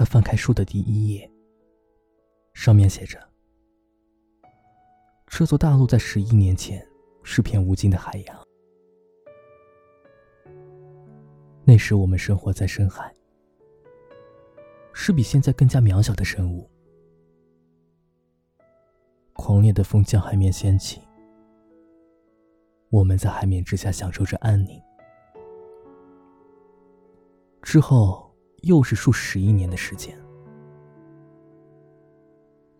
他翻开书的第一页，上面写着：“这座大陆在十亿年前是片无尽的海洋，那时我们生活在深海，是比现在更加渺小的生物。狂烈的风将海面掀起，我们在海面之下享受着安宁。之后。”又是数十亿年的时间，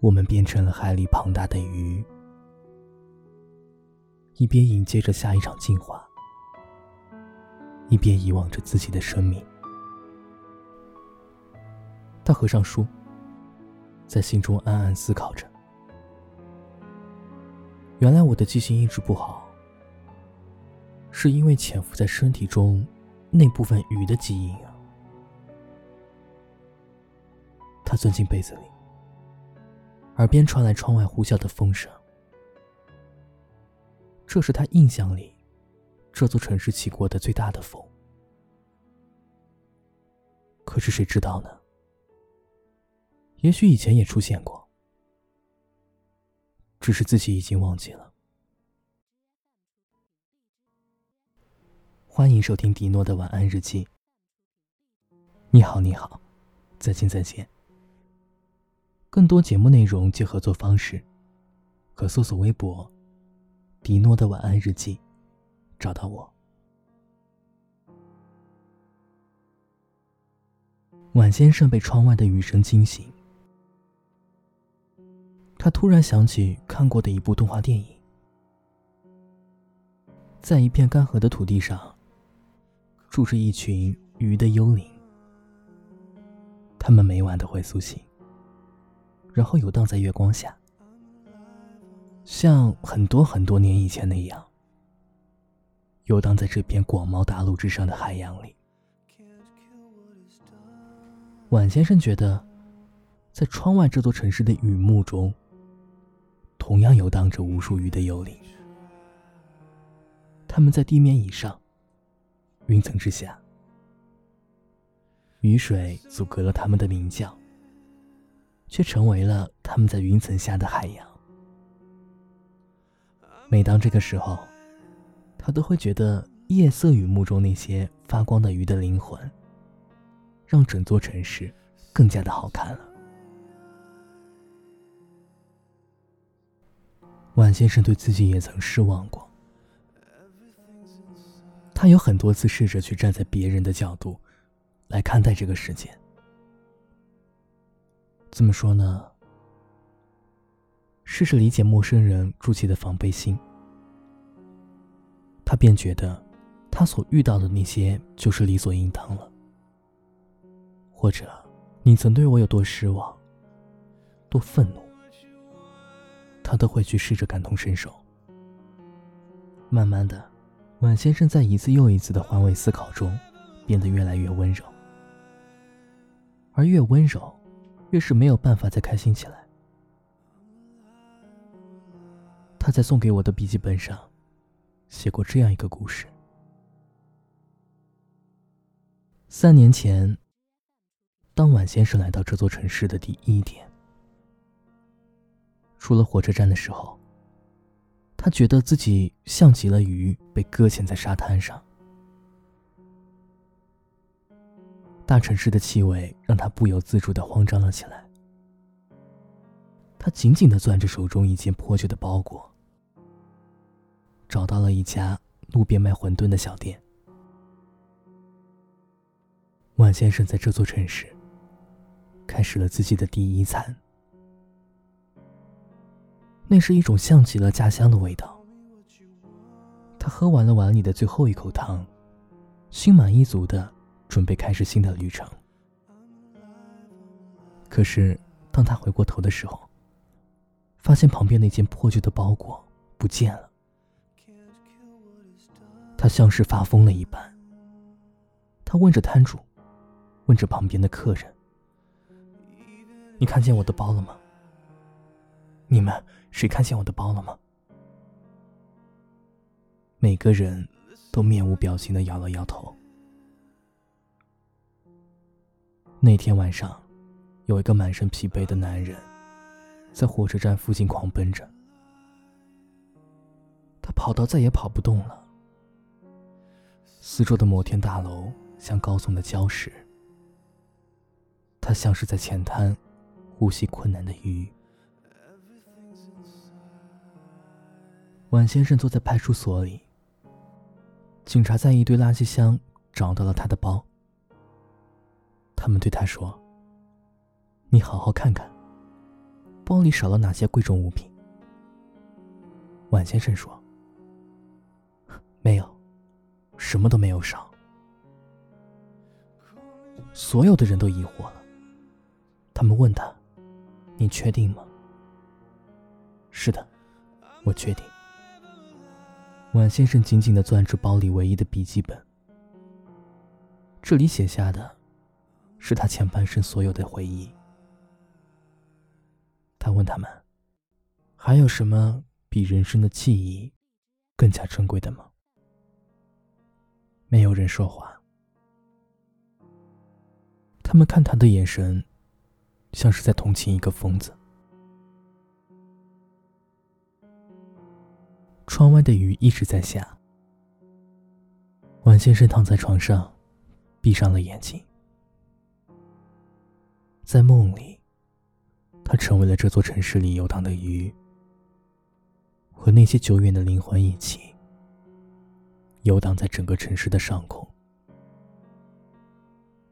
我们变成了海里庞大的鱼，一边迎接着下一场进化，一边遗忘着自己的生命。他合上书，在心中暗暗思考着：原来我的记性一直不好，是因为潜伏在身体中那部分鱼的基因啊。他钻进被子里，耳边传来窗外呼啸的风声。这是他印象里这座城市起过的最大的风。可是谁知道呢？也许以前也出现过，只是自己已经忘记了。欢迎收听迪诺的晚安日记。你好，你好，再见，再见。更多节目内容及合作方式，可搜索微博“迪诺的晚安日记”，找到我。晚先生被窗外的雨声惊醒，他突然想起看过的一部动画电影，在一片干涸的土地上，住着一群鱼的幽灵，他们每晚都会苏醒。然后游荡在月光下，像很多很多年以前那样，游荡在这片广袤大陆之上的海洋里。晚先生觉得，在窗外这座城市的雨幕中，同样游荡着无数鱼的幽灵。他们在地面以上，云层之下，雨水阻隔了他们的鸣叫。却成为了他们在云层下的海洋。每当这个时候，他都会觉得夜色雨幕中那些发光的鱼的灵魂，让整座城市更加的好看了。万先生对自己也曾失望过，他有很多次试着去站在别人的角度来看待这个世界。怎么说呢？试着理解陌生人筑起的防备心，他便觉得他所遇到的那些就是理所应当了。或者，你曾对我有多失望、多愤怒，他都会去试着感同身受。慢慢的，晚先生在一次又一次的换位思考中，变得越来越温柔，而越温柔。越是没有办法再开心起来。他在送给我的笔记本上写过这样一个故事：三年前，当晚先生来到这座城市的第一天，出了火车站的时候，他觉得自己像极了鱼被搁浅在沙滩上。大城市的气味让他不由自主的慌张了起来。他紧紧的攥着手中一件破旧的包裹，找到了一家路边卖馄饨的小店。万先生在这座城市开始了自己的第一餐，那是一种像极了家乡的味道。他喝完了碗里的最后一口汤，心满意足的。准备开始新的旅程。可是，当他回过头的时候，发现旁边那件破旧的包裹不见了。他像是发疯了一般。他问着摊主，问着旁边的客人：“你看见我的包了吗？你们谁看见我的包了吗？”每个人都面无表情的摇了摇头。那天晚上，有一个满身疲惫的男人，在火车站附近狂奔着。他跑到再也跑不动了。四周的摩天大楼像高耸的礁石，他像是在浅滩，呼吸困难的鱼。晚先生坐在派出所里，警察在一堆垃圾箱找到了他的包。他们对他说：“你好好看看，包里少了哪些贵重物品。”晚先生说：“没有，什么都没有少。”所有的人都疑惑了，他们问他：“你确定吗？”“是的，我确定。”晚先生紧紧的攥住包里唯一的笔记本，这里写下的，是他前半生所有的回忆。他问他们：“还有什么比人生的记忆更加珍贵的吗？”没有人说话。他们看他的眼神，像是在同情一个疯子。窗外的雨一直在下。晚先生躺在床上，闭上了眼睛。在梦里，他成为了这座城市里游荡的鱼，和那些久远的灵魂一起游荡在整个城市的上空。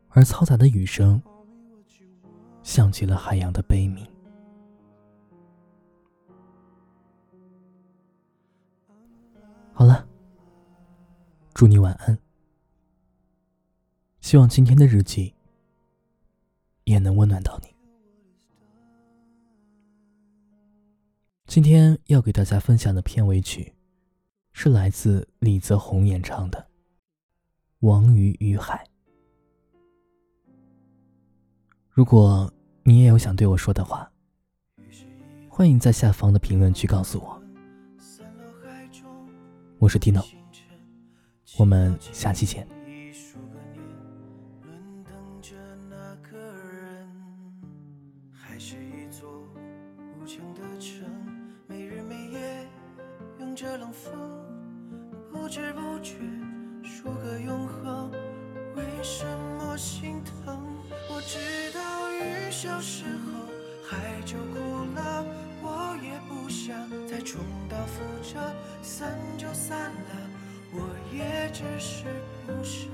而嘈杂的雨声，像极了海洋的悲鸣。好了，祝你晚安。希望今天的日记也能温暖到你。今天要给大家分享的片尾曲，是来自李泽宏演唱的《王鱼与海》。如果你也有想对我说的话，欢迎在下方的评论区告诉我。我是 Tino，我们下期见。着冷风，不知不觉数个永恒。为什么心疼？我知道雨消失后海就哭了，我也不想再重蹈覆辙。散就散了，我也只是不舍。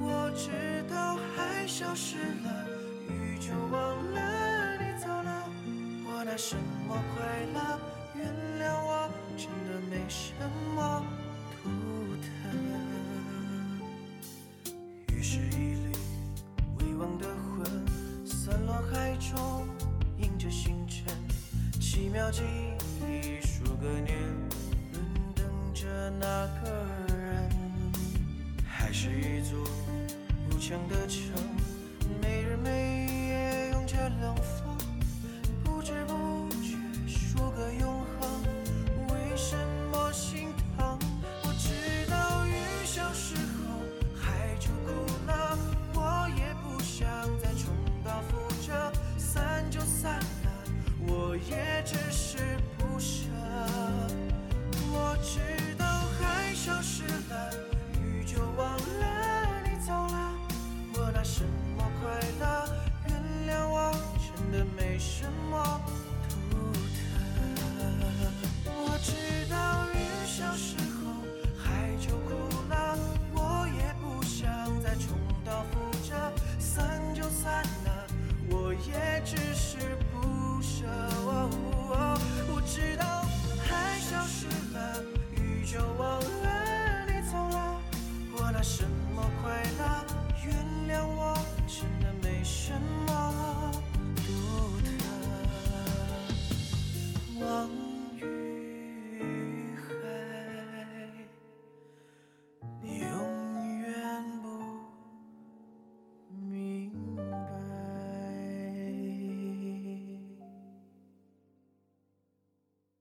我知道海消失了，雨就忘了你走了，我拿什么快乐？原谅我，真的没什么图腾。雨是一缕微忘的魂，散落海中，映着星辰，奇妙记忆数。个年，轮等着那个人，还是一座无墙的城，没日没夜拥着冷风，不知不